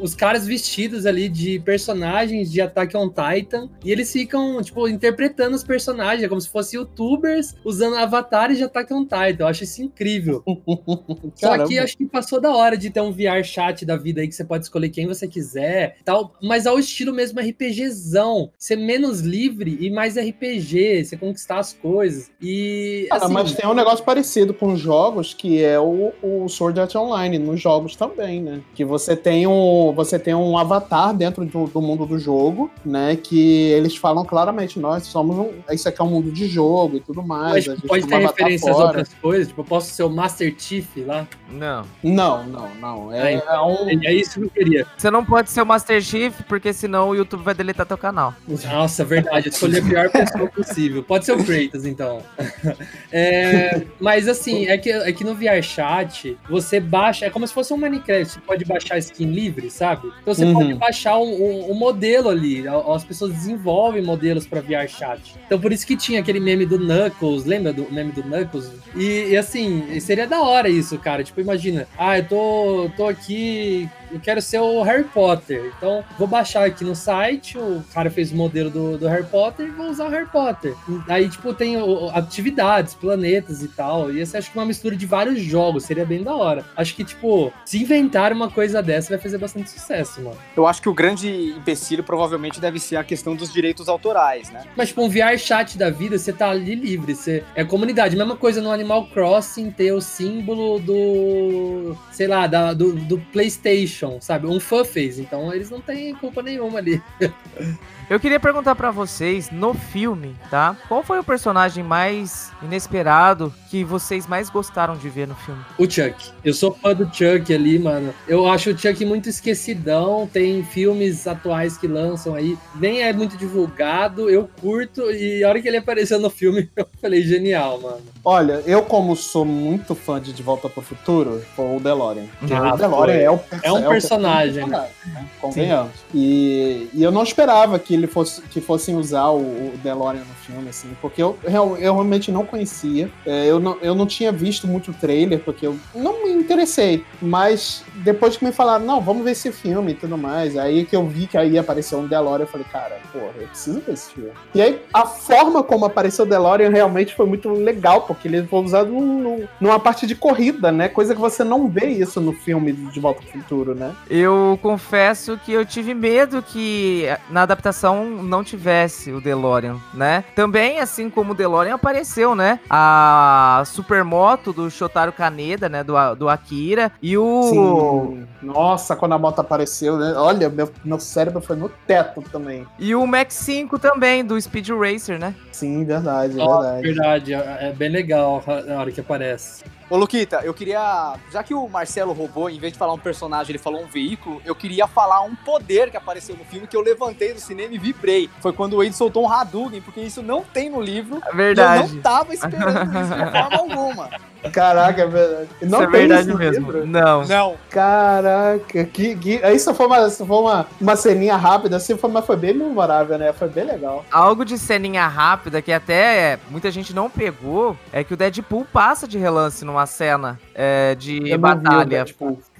os caras vestidos ali de personagens de Attack on Titan, e eles ficam, tipo, interpretando os personagens, é como se fossem youtubers usando avatares de Attack on Titan. Eu acho isso incrível. Só que acho que passou da hora de ter um VR chat da vida aí que você pode escolher quem você quiser, tal, mas ao estilo mesmo RPGzão, ser menos livre e mais RPG, você conquistar as coisas. E Cara, assim, mas tem um negócio parecido com jogos que é o, o Sword Art Online, nos jogos também, né? Que você tem um, você tem um avatar dentro do, do mundo do jogo, né? Que eles falam claramente, nós somos um. Isso aqui é um mundo de jogo e tudo mais. mas a gente pode um ter referência às outras coisas, tipo, eu posso ser o Master Chief lá. Não. Não, não, não. É, É, é um. É isso que eu queria. Você não pode ser o Master Chief, porque senão o YouTube vai deletar teu canal. Nossa, verdade, eu escolhi a pior pessoa possível. Pode ser o Kratos, então. É, mas assim, é que, é que no VRChat, você baixa, é como se fosse um Minecraft, você pode baixar skin livre, sabe? Então você Uhum. pode baixar um, um- um modelo ali, as pessoas desenvolvem modelos para VRChat. Então por isso que tinha aquele meme do Knuckles, lembra do meme do Knuckles? E, e, assim, seria da hora isso, cara. Tipo, imagina, ah, eu tô, tô aqui eu quero ser o Harry Potter. Então, vou baixar aqui no site, o cara fez o modelo do, do Harry Potter e vou usar o Harry Potter. Aí, tipo, tem atividades, planetas e tal. E essa acho que uma mistura de vários jogos, seria bem da hora. Acho que, tipo, se inventar uma coisa dessa vai fazer bastante sucesso, mano. Eu acho que o grande empecilho provavelmente deve ser a questão dos direitos autorais, né? Mas, tipo, um VR chat da vida, você tá ali livre, você é comunidade. Mesma coisa no Animal Crossing ter o símbolo do, sei lá, da- do, do PlayStation, sabe? Um fã fez, então eles não têm culpa nenhuma ali. Eu queria perguntar pra vocês, no filme, tá? Qual foi o personagem mais inesperado que vocês mais gostaram de ver no filme? O Chuck. Eu sou fã do Chuck ali, mano. Eu acho o Chuck muito esquecidão. Tem filmes atuais que lançam aí, nem é muito divulgado. Eu curto e a hora que ele apareceu no filme, eu falei, genial, mano. Olha, eu como sou muito fã de De Volta pro Futuro, foi o DeLorean. Porque Ah, o DeLorean é, o perso- É um personagem, né? né? Convenhamos. E, e eu não esperava que ele fosse que fossem usar o, o DeLorean no filme, assim, porque eu, real- eu realmente não conhecia. É, eu, não, eu não tinha visto muito trailer, porque eu não me interessei. Mas depois que me falaram, não, vamos ver esse filme e tudo mais, aí que eu vi que aí apareceu um DeLorean, eu falei, cara, porra, eu preciso ver esse filme. E aí, a forma como apareceu o DeLorean realmente foi muito legal, porque ele foi usado num- numa parte de corrida, né? Coisa que você não vê isso no filme de Volta ao Futuro, né? Eu confesso que eu tive medo que na adaptação não tivesse o DeLorean, né? Também, assim como o DeLorean apareceu, né? A supermoto do Shotaro Kaneda, né? Do, do Akira. E o. Sim. Nossa, quando a moto apareceu, né? Olha, meu, meu cérebro foi no teto também. E o Max 5 também, do Speed Racer, né? Sim, verdade, Ó, verdade. verdade, é é bem legal na hora que aparece. Ô, Luquita, eu queria. Já que o Marcelo roubou, em vez de falar um personagem, ele falou um veículo, eu queria falar um poder que apareceu no filme que eu levantei do cinema e vibrei. Foi quando o Wade soltou um Hadouken, porque isso não tem no livro. É E eu verdade. não tava esperando isso de forma alguma. Caraca, é verdade. Não Isso é tem verdade isso no mesmo. livro? Não. Não. Caraca, que, que... Isso foi, uma, isso foi uma, uma ceninha rápida, assim, foi, mas foi bem memorável, né? Foi bem legal. Algo de ceninha rápida que até muita gente não pegou é que o Deadpool passa de relance numa cena é, de Eu não vi o batalha.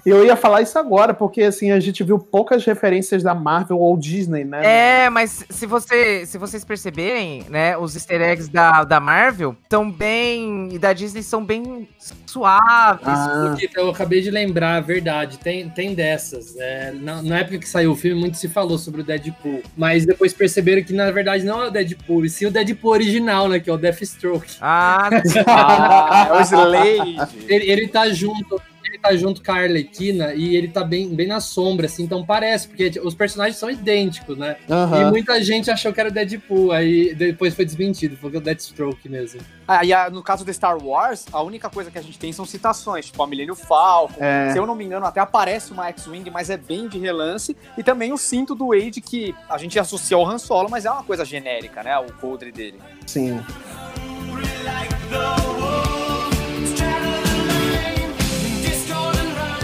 Eu ia falar isso agora, porque assim, a gente viu poucas referências da Marvel ou Disney, né? É, mas se, você, se vocês perceberem, né, os easter eggs da, da Marvel são bem. e da Disney são bem suaves. Ah, Porque eu acabei de lembrar, a verdade, tem, tem dessas. né? na, na época que saiu o filme, muito se falou sobre o Deadpool. Mas depois perceberam que, na verdade, não é o Deadpool, e sim o Deadpool original, né? Que é o Deathstroke. Ah, Ah, é o Slade. Ele, ele tá junto. Ele tá junto com a Arlequina e ele tá bem, bem na sombra, assim, então parece, porque os personagens são idênticos, né? E muita gente achou que era o Deadpool, aí depois foi desmentido, foi o Deathstroke mesmo. Ah, e a- no caso de Star Wars, a única coisa que a gente tem são citações, tipo a Millennium Falcon. É. Se eu não me engano, até aparece uma X-Wing, mas é bem de relance. E também o cinto do Wade, que a gente associa ao Han Solo, mas é uma coisa genérica, né? O coldre dele. Sim.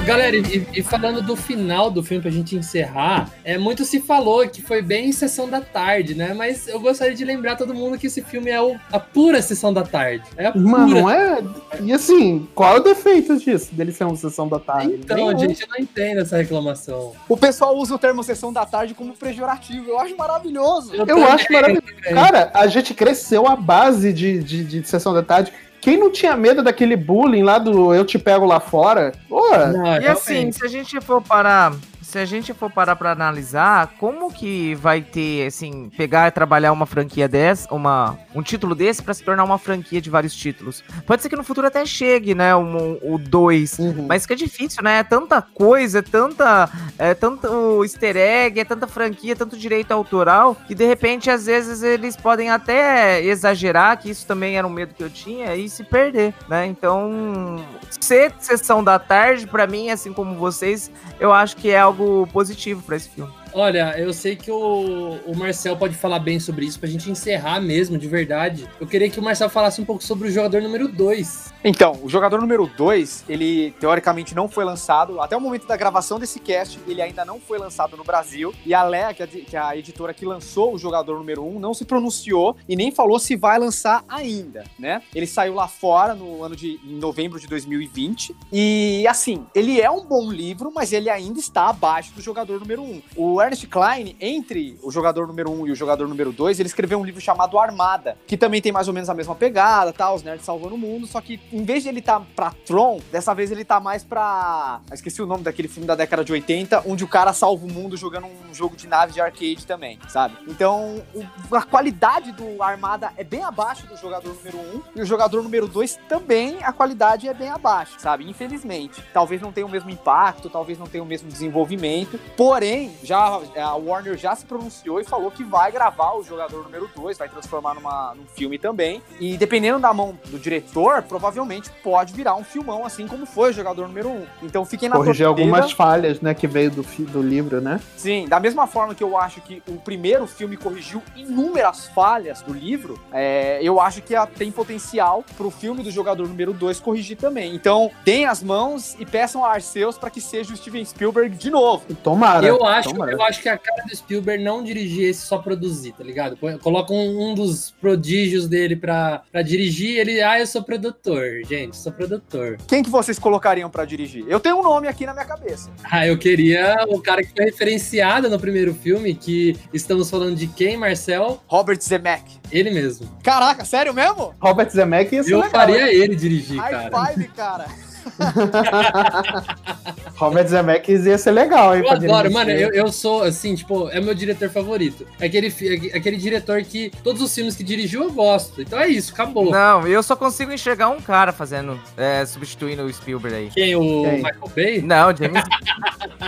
Galera, e, e falando do final do filme pra gente encerrar, é, muito se falou que foi bem sessão da tarde, né? Mas eu gostaria de lembrar todo mundo que esse filme é o- a pura sessão da tarde. É a Mano, pura. não é. E assim, qual é o defeito disso, dele ser uma sessão da tarde? Então, Nenhum. gente, eu não entendo essa reclamação. O pessoal usa o termo sessão da tarde como pejorativo. Eu acho maravilhoso. Eu também, acho maravilhoso. também. Cara, a gente cresceu à base de, de, de sessão da tarde. Quem não tinha medo daquele bullying lá do eu te pego lá fora? Pô, Não, E realmente. assim, se a gente for parar. Se a gente for parar pra analisar, como que vai ter, assim, pegar e trabalhar uma franquia dessa, uma, um título desse pra se tornar uma franquia de vários títulos? Pode ser que no futuro até chegue, né, um- o 2, Uhum. mas que é difícil, né? É tanta coisa, é tanta, é tanto easter egg, é tanta franquia, tanto direito autoral, que de repente, às vezes, eles podem até exagerar, que isso também era um medo que eu tinha, e se perder, né? Então, ser sessão da tarde, pra mim, assim como vocês, eu acho que é algo positivo pra esse filme. Olha, eu sei que o, o Marcel pode falar bem sobre isso pra gente encerrar mesmo, de verdade. Eu queria que o Marcel falasse um pouco sobre o jogador número 2. Então, o jogador número 2, ele teoricamente não foi lançado. Até o momento da gravação desse cast, ele ainda não foi lançado no Brasil. E a Lea, que é a, é editora que lançou o jogador número 1, um, não se pronunciou e nem falou se vai lançar ainda, né? Ele saiu lá fora no ano de em novembro de 2020. E assim, ele é um bom livro, mas ele ainda está abaixo do jogador número 1. Um. O Ernest Klein, entre o jogador número 1 um e o jogador número 2, ele escreveu um livro chamado Armada, que também tem mais ou menos a mesma pegada, tá? Os nerds salvando o mundo, só que em vez de ele tá pra Tron, dessa vez ele tá mais pra. Eu esqueci o nome daquele filme da década de 80, onde o cara salva o mundo jogando um jogo de nave de arcade também, sabe? Então, o- a qualidade do Armada é bem abaixo do jogador número 1, e o jogador número 2 também a qualidade é bem abaixo, sabe? Infelizmente. Talvez não tenha o mesmo impacto, talvez não tenha o mesmo desenvolvimento, porém, já a Warner já se pronunciou e falou que vai gravar o jogador número 2, vai transformar numa, num filme também. E dependendo da mão do diretor, provavelmente pode virar um filmão, assim como foi o jogador número 1. Um. Então fiquem na Corrigir torcida. algumas falhas, né, que veio do, do livro, né? Sim, da mesma forma que eu acho que o primeiro filme corrigiu inúmeras falhas do livro, é, eu acho que a- tem potencial pro filme do jogador número 2 corrigir também. Então, deem as mãos e peçam a Arceus para que seja o Steven Spielberg de novo. Tomara. eu acho, tomara. Eu acho que a cara do Spielberg não dirigir esse só produzir, tá ligado? Coloca um, um dos prodígios dele pra, pra dirigir, ele, ah, eu sou produtor, gente, sou produtor. Quem que vocês colocariam pra dirigir? Eu tenho um nome aqui na minha cabeça. Ah, eu queria o cara que foi referenciado no primeiro filme, que estamos falando de quem, Marcel? Robert Zemeck. Ele mesmo. Caraca, sério mesmo? Robert Zemeckis ia ser Eu legal, faria ele dirigir, High cara. five, cara. Robert Zemeckis ia ser legal, hein? Eu adoro, mano, eu, eu sou, assim, tipo, é meu diretor favorito. É aquele, fi- aquele diretor que todos os filmes que dirigiu eu gosto. Então é isso, acabou. Não, eu só consigo enxergar um cara fazendo, é, substituindo o Spielberg aí. Quem? O Quem? Michael Bay? Não, James.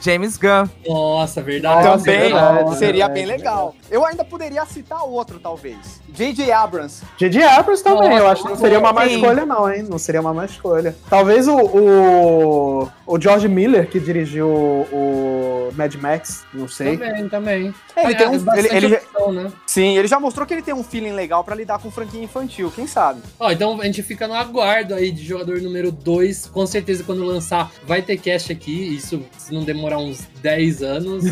James Gunn. Nossa, verdade. Nossa, Também verdade, seria verdade, bem legal. Eu ainda poderia citar outro, talvez. J.J. Abrams. J.J. Abrams também, Nossa, eu acho que não seria uma má sim. escolha, não, hein? Não seria uma má escolha. Talvez o, o, o George Miller, que dirigiu o Mad Max, não sei. Também, também. Ele tem um- É, bastante ele- ele- opção, né? Sim, ele já mostrou que ele tem um feeling legal pra lidar com franquia infantil, quem sabe? Ó, então a gente fica no aguardo aí de jogador número 2. Com certeza, quando lançar, vai ter cast aqui. Isso se não demorar uns 10 anos.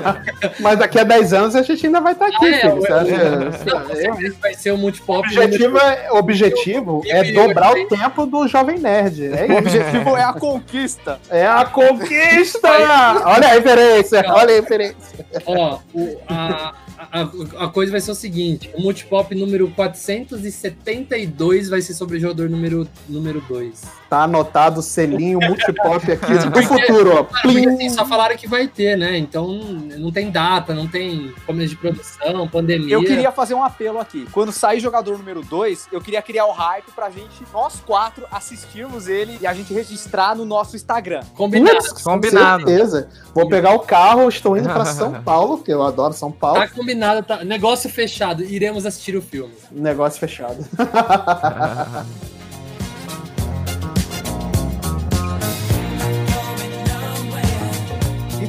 Mas daqui a 10 anos a gente ainda vai estar aqui, Ah, é, filho. Você acha? Certeza vai ser o O multipop. objetivo, é, o objetivo é dobrar o tempo do Jovem Nerd. É O objetivo é a conquista. É a conquista! Olha a referência, olha a referência. Ó, o- a, a, a coisa vai ser o seguinte: o multipop número 472 vai ser sobre o jogador número 2. Número dois. Tá anotado o selinho multipop aqui do Porque- futuro, ó. Porque assim, só falaram que vai ter, né? Então não tem data, não tem começo de produção, pandemia. Eu queria fazer um apelo aqui. Quando sair jogador número 2, eu queria criar o hype pra gente, nós quatro, assistirmos ele e a gente registrar no nosso Instagram. Combinado. Putz, Combinado. Com certeza. Vou pegar o carro, estou indo pra São Paulo, que eu adoro São Paulo. Tá combinado, tá. Negócio fechado. Iremos assistir o filme. Negócio fechado.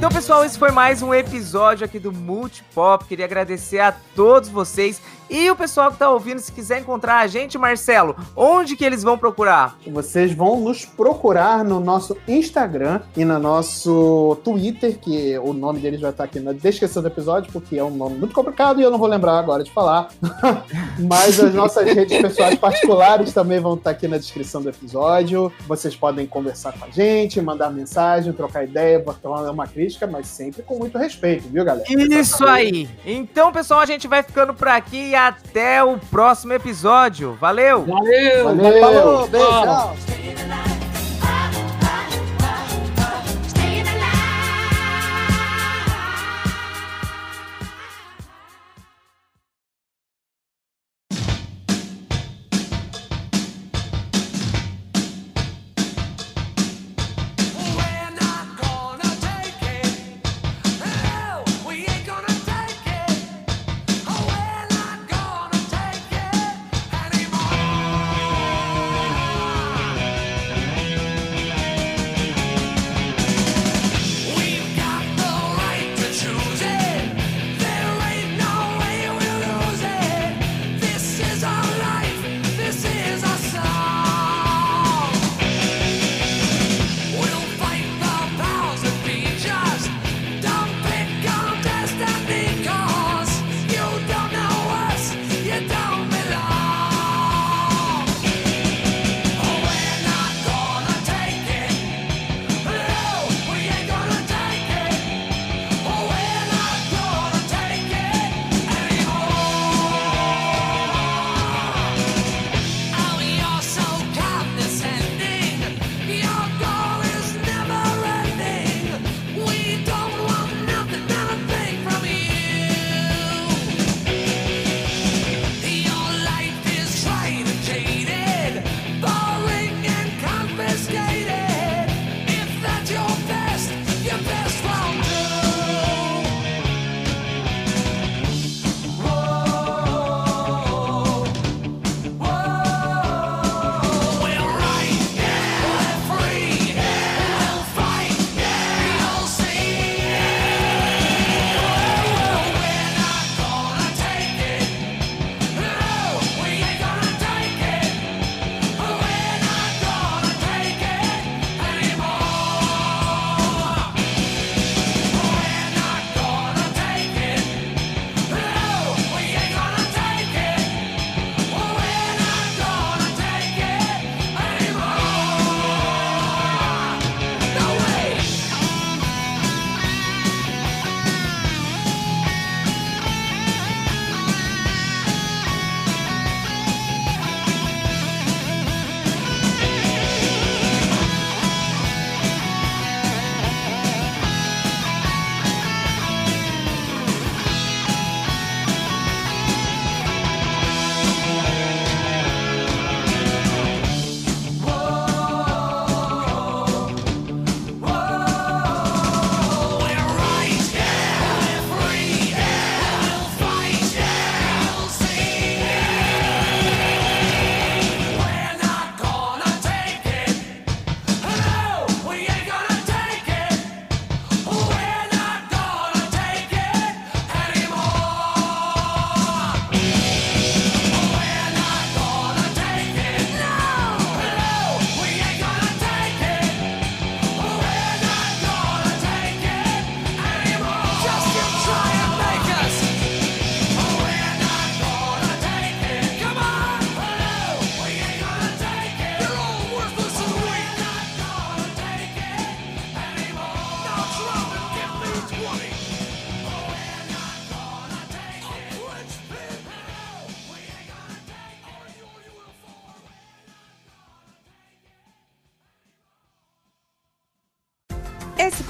Então, pessoal, esse foi mais um episódio aqui do Multipop. Queria agradecer a todos vocês e o pessoal que tá ouvindo. Se quiser encontrar a gente, Marcelo, onde que eles vão procurar? Vocês vão nos procurar no nosso Instagram e no nosso Twitter, que o nome deles vai estar aqui na descrição do episódio, porque é um nome muito complicado e eu não vou lembrar agora de falar. Mas as nossas redes pessoais particulares também vão estar aqui na descrição do episódio. Vocês podem conversar com a gente, mandar mensagem, trocar ideia, botar uma crítica, mas sempre com muito respeito, viu, galera? Isso aí! Então, pessoal, a gente vai ficando por aqui e até o próximo episódio. Valeu! Valeu! Valeu! Falou, beijo,